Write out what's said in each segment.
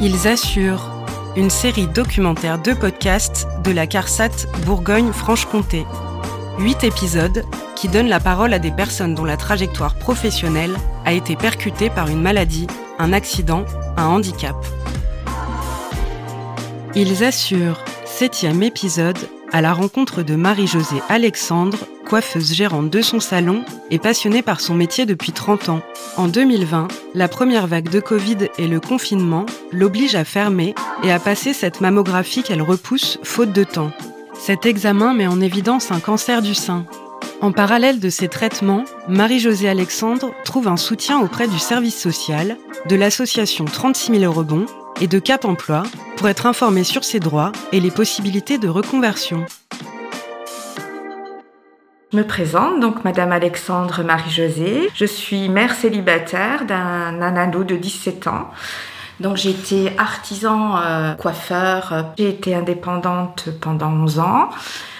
Ils assurent une série documentaire de podcasts de la CARSAT Bourgogne-Franche-Comté. Huit épisodes qui donnent la parole à des personnes dont la trajectoire professionnelle a été percutée par une maladie, un accident, un handicap. Ils assurent, septième épisode, à la rencontre de Marie-Josée Alexandre, coiffeuse gérante de son salon et passionnée par son métier depuis 30 ans. En 2020, la première vague de Covid et le confinement l'obligent à fermer et à passer cette mammographie qu'elle repousse faute de temps. Cet examen met en évidence un cancer du sein. En parallèle de ces traitements, Marie-Josée Alexandre trouve un soutien auprès du service social, de l'association 36 000 rebonds et de Cap Emploi pour être informée sur ses droits et les possibilités de reconversion. Me présente, donc Madame Alexandre Marie-Josée. Je suis mère célibataire d'un ado de 17 ans. Donc j'ai été artisan euh, coiffeur, j'ai été indépendante pendant 11 ans.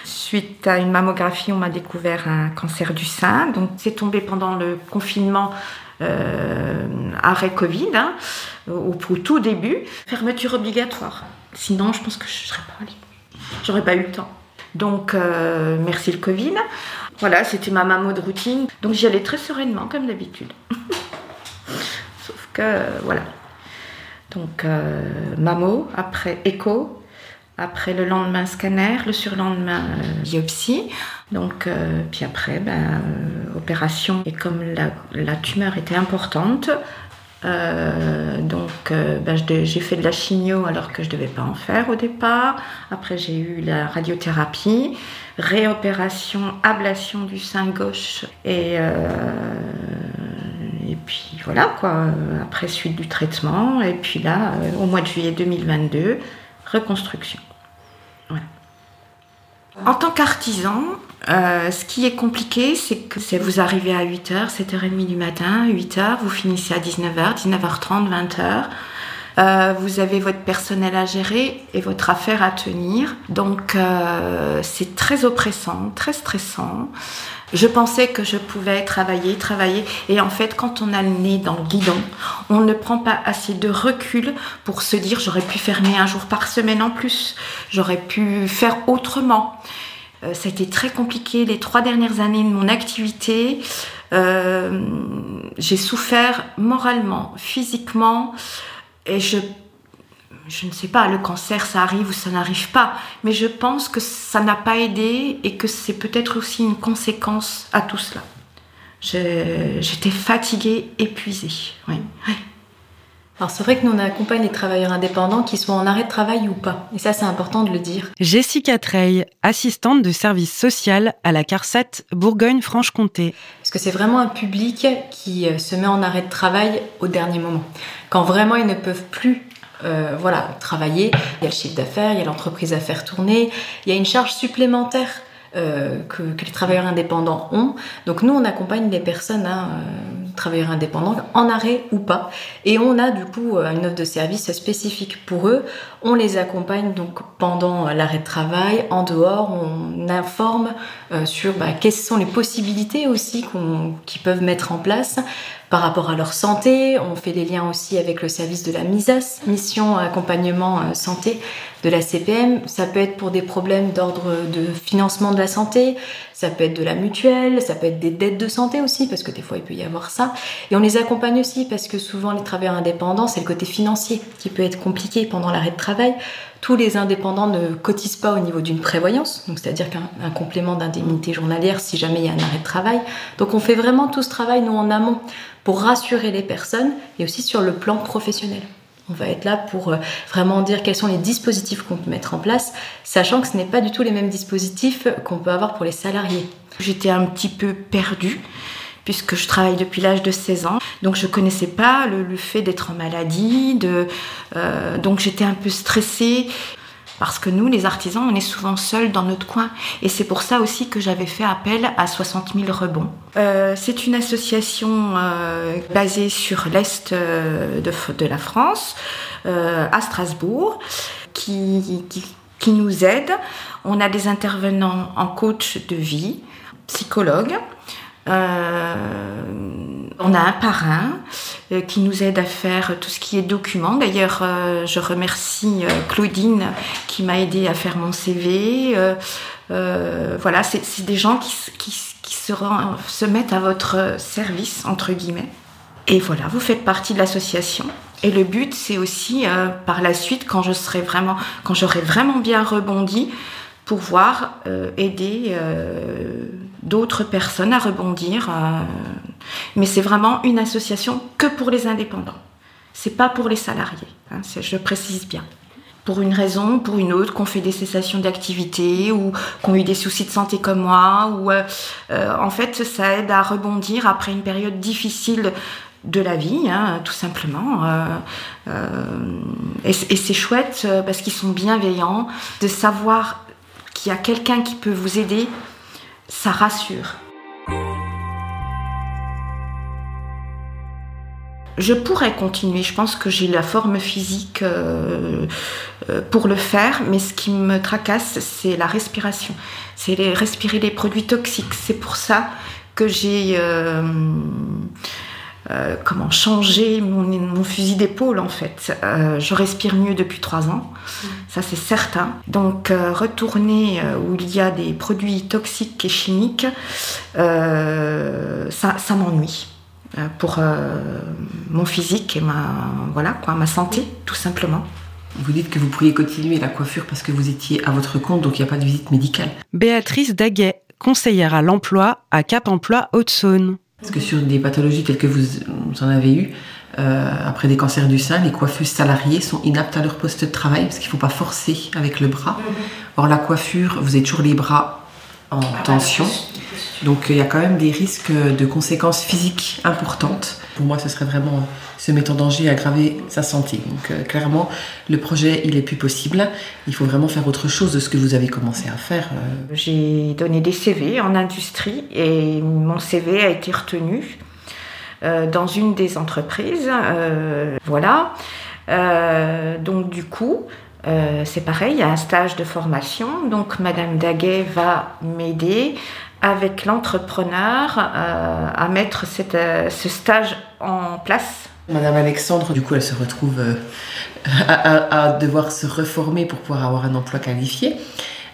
Suite à une mammographie, on m'a découvert un cancer du sein. Donc c'est tombé pendant le confinement euh, arrêt Covid, hein, au, au, tout début, fermeture obligatoire. Sinon, je pense que je serais pas allée. J'aurais pas eu le temps. Donc, euh, merci le Covid. Voilà, c'était ma maman de routine. Donc, j'y allais très sereinement, comme d'habitude. Sauf que, voilà. Donc, euh, mammo, après écho, après le lendemain scanner, le surlendemain euh, biopsie. Donc, euh, puis après, ben, euh, opération. Et comme la, tumeur était importante, euh, donc ben, j'ai fait de la chimio alors que je ne devais pas en faire au départ. Après, j'ai eu la radiothérapie, réopération, ablation du sein gauche et et puis voilà quoi, après suite du traitement, et puis là, au mois de juillet 2022, reconstruction. En tant qu'artisan, euh, ce qui est compliqué, c'est que vous arrivez à 8h, 7h30 du matin, 8h, vous finissez à 19h, 19h30, 20h. Euh, vous avez votre personnel à gérer et votre affaire à tenir. Donc euh, c'est très oppressant, très stressant. Je pensais que je pouvais travailler, travailler. Et en fait, quand on a le nez dans le guidon, on ne prend pas assez de recul pour se dire j'aurais pu fermer un jour par semaine en plus. J'aurais pu faire autrement. Euh, ça a été très compliqué les trois dernières années de mon activité. Euh, j'ai souffert moralement, physiquement. Et je je ne sais pas, le cancer, ça arrive ou ça n'arrive pas, mais je pense que ça n'a pas aidé et que c'est peut-être aussi une conséquence à tout cela. J'étais fatiguée, épuisée. Oui. Alors c'est vrai que nous on accompagne les travailleurs indépendants qui soient en arrêt de travail ou pas. Et ça c'est important de le dire. Jessica Trey, assistante de service social à la CARSAT Bourgogne-Franche-Comté. Parce que c'est vraiment un public qui euh, se met en arrêt de travail au dernier moment. Quand vraiment ils ne peuvent plus euh, voilà, travailler. Il y a le chiffre d'affaires, il y a l'entreprise à faire tourner, il y a une charge supplémentaire euh, que, que, les travailleurs indépendants ont. Donc nous, on accompagne les personnes, hein, travailleurs indépendants, en arrêt ou pas. Et on a du coup euh, une offre de service spécifique pour eux. On les accompagne donc pendant l'arrêt de travail, en dehors, on informe euh, sur bah, quelles sont les possibilités aussi qu'ils peuvent mettre en place par rapport à leur santé. On fait des liens aussi avec le service de la MISAS, mission accompagnement euh, santé de la CPM. Ça peut être pour des problèmes d'ordre de financement de la santé, ça peut être de la mutuelle, ça peut être des dettes de santé aussi, parce que des fois il peut y avoir ça. Et on les accompagne aussi parce que souvent les travailleurs indépendants, c'est le côté financier qui peut être compliqué pendant l'arrêt de travail. Tous les indépendants ne cotisent pas au niveau d'une prévoyance, c'est-à-dire qu'un complément d'indemnité journalière si jamais il y a un arrêt de travail. Donc on fait vraiment tout ce travail nous en amont pour rassurer les personnes et aussi sur le plan professionnel. On va être là pour euh, vraiment dire quels sont les dispositifs qu'on peut mettre en place, sachant que ce n'est pas du tout les mêmes dispositifs qu'on peut avoir pour les salariés. J'étais un petit peu perdue puisque je travaille depuis l'âge de 16 ans. Donc je connaissais pas le, fait d'être en maladie, de, euh, donc j'étais un peu stressée. Parce que nous, les artisans, on est souvent seuls dans notre coin. Et c'est pour ça aussi que j'avais fait appel à 60 000 rebonds. Euh, c'est une association euh, basée sur l'Est de, la France, à Strasbourg, qui, qui, qui, nous aide. On a des intervenants en coach de vie, psychologues. Euh, on a un parrain qui nous aide à faire tout ce qui est document. D'ailleurs, je remercie Claudine qui m'a aidé à faire mon CV. voilà, c'est des gens qui, se, mettent à votre service, entre guillemets. Et voilà, vous faites partie de l'association. Et le but, c'est aussi euh, par la suite, quand vraiment, j'aurai vraiment bien rebondi, pouvoir euh, aider euh, d'autres personnes à rebondir. mais c'est vraiment une association que pour les indépendants. C'est pas pour les salariés. Hein, je précise bien. Pour une raison, pour une autre, qu'on fait des cessations d'activité ou qu'on a eu des soucis de santé comme moi, ou en fait, ça aide à rebondir après une période difficile de la vie, hein, tout simplement. Euh, euh, et, c'est chouette euh, parce qu'ils sont bienveillants, de savoir qu'il y a quelqu'un qui peut vous aider, ça rassure. Je pourrais continuer, je pense que j'ai la forme physique pour le faire, mais ce qui me tracasse, c'est la respiration. C'est respirer les produits toxiques. C'est pour ça que j'ai euh, comment changer mon, fusil d'épaule en fait. Euh, je respire mieux depuis trois ans, mm. ça c'est certain. Donc euh, retourner où il y a des produits toxiques et chimiques, ça, ça m'ennuie pour mon physique et ma voilà quoi, ma santé tout simplement. Vous dites que vous pourriez continuer la coiffure parce que vous étiez à votre compte, donc il n'y a pas de visite médicale. Béatrice Daguet, conseillère à l'emploi à Cap Emploi Haute-Saône. Parce que sur des pathologies telles que vous, en avez eu, euh, après des cancers du sein, les coiffeuses salariées sont inaptes à leur poste de travail parce qu'il ne faut pas forcer avec le bras. Mhm. Or, la coiffure, vous avez toujours les bras en ah, tension. Donc, il y a quand même des risques de conséquences physiques importantes. Pour moi, ce serait vraiment se mettre en danger et aggraver sa santé. Donc euh, clairement, le projet, il est plus possible. Il faut vraiment faire autre chose de ce que vous avez commencé à faire. Euh. J'ai donné des CV en industrie et mon CV a été retenu euh, dans une des entreprises. voilà. donc du coup, c'est pareil, il y a un stage de formation. Donc Madame Daguet va m'aider avec l'entrepreneur à mettre ce stage en place Madame Alexandre, du coup, elle se retrouve euh, à, devoir se reformer pour pouvoir avoir un emploi qualifié.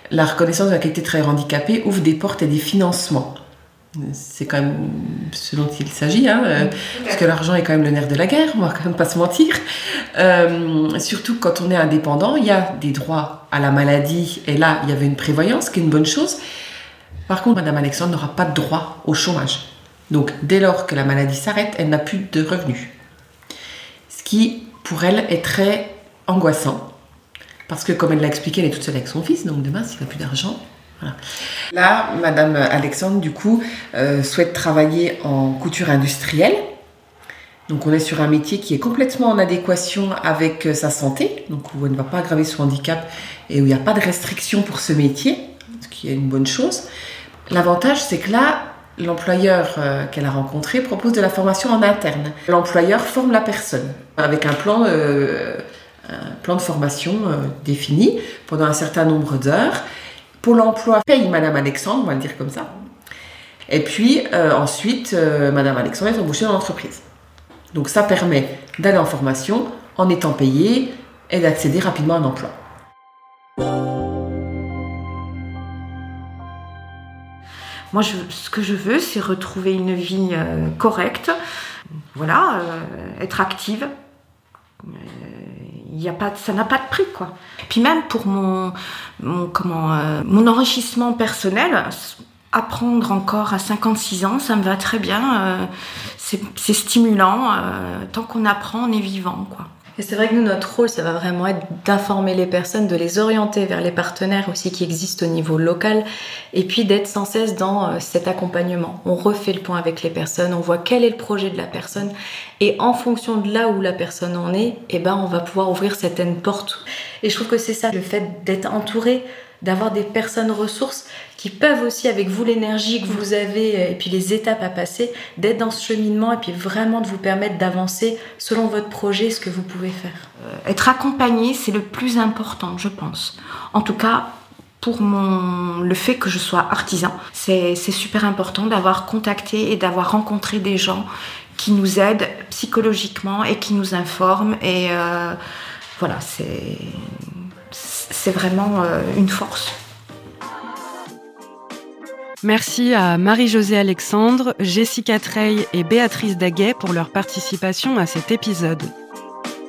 La reconnaissance de la qualité de travail handicapé ouvre des portes et des financements. C'est quand même ce dont il s'agit, hein, euh, parce que l'argent est quand même le nerf de la guerre, on va quand même pas se mentir. Euh, surtout quand on est indépendant, il y a des droits à la maladie, et là, il y avait une prévoyance, qui est une bonne chose. Par contre, Madame Alexandre n'aura pas de droit au chômage. Donc, dès lors que la maladie s'arrête, elle n'a plus de revenus qui, pour elle, est très angoissant. Parce que, comme elle l'a expliqué, elle est toute seule avec son fils, donc demain, s'il n'a plus d'argent. Là, Madame Alexandre, du coup, euh, souhaite travailler en couture industrielle. Donc, on est sur un métier qui est complètement en adéquation avec euh, sa santé, donc où elle ne va pas aggraver son handicap et où il n'y a pas de restriction pour ce métier, ce qui est une bonne chose. L'avantage, c'est que là, l'employeur euh, qu'elle a rencontré propose de la formation en interne. L'employeur forme la personne avec un plan, euh, un plan de formation euh, défini pendant un certain nombre d'heures. Pour l'emploi, paye Madame Alexandre, on va le dire comme ça. Et puis ensuite, Madame Alexandre est embauchée dans l'entreprise. Donc ça permet d'aller en formation en étant payé et d'accéder rapidement à un emploi. Moi, ce que je veux, c'est retrouver une vie euh, correcte, voilà, euh, être active. Euh, y a pas, ça n'a pas de prix, quoi. Puis même pour mon, comment, mon enrichissement personnel, apprendre encore à 56 ans, ça me va très bien. c'est stimulant. tant qu'on apprend, on est vivant, quoi. C'est vrai que nous, notre rôle, ça va vraiment être d'informer les personnes, de les orienter vers les partenaires aussi qui existent au niveau local, et puis d'être sans cesse dans euh, cet accompagnement. On refait le point avec les personnes, on voit quel est le projet de la personne, et en fonction de là où la personne en est, eh ben, on va pouvoir ouvrir certaines portes. Et je trouve que c'est ça, le fait d'être entouré, d'avoir des personnes ressources qui peuvent aussi, avec vous, l'énergie que vous avez euh, et puis les étapes à passer, d'être dans ce cheminement et puis vraiment de vous permettre d'avancer selon votre projet, ce que vous pouvez faire. Euh, être accompagné, c'est le plus important, je pense. En tout cas, pour mon, le fait que je sois artisan. C'est super important d'avoir contacté et d'avoir rencontré des gens qui nous aident psychologiquement et qui nous informent. Et euh, voilà, c'est vraiment euh, une force. Merci à Marie-Josée Alexandre, Jessica Trey et Béatrice Daguet pour leur participation à cet épisode.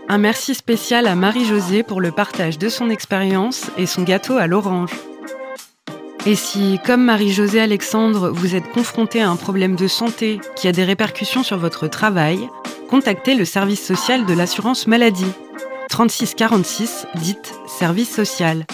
Un merci spécial à Marie-Josée pour le partage de son expérience et son gâteau à l'orange. Et si, comme Marie-Josée Alexandre, vous êtes confronté à un problème de santé qui a des répercussions sur votre travail, contactez le service social de l'assurance maladie. 3646, dites service social.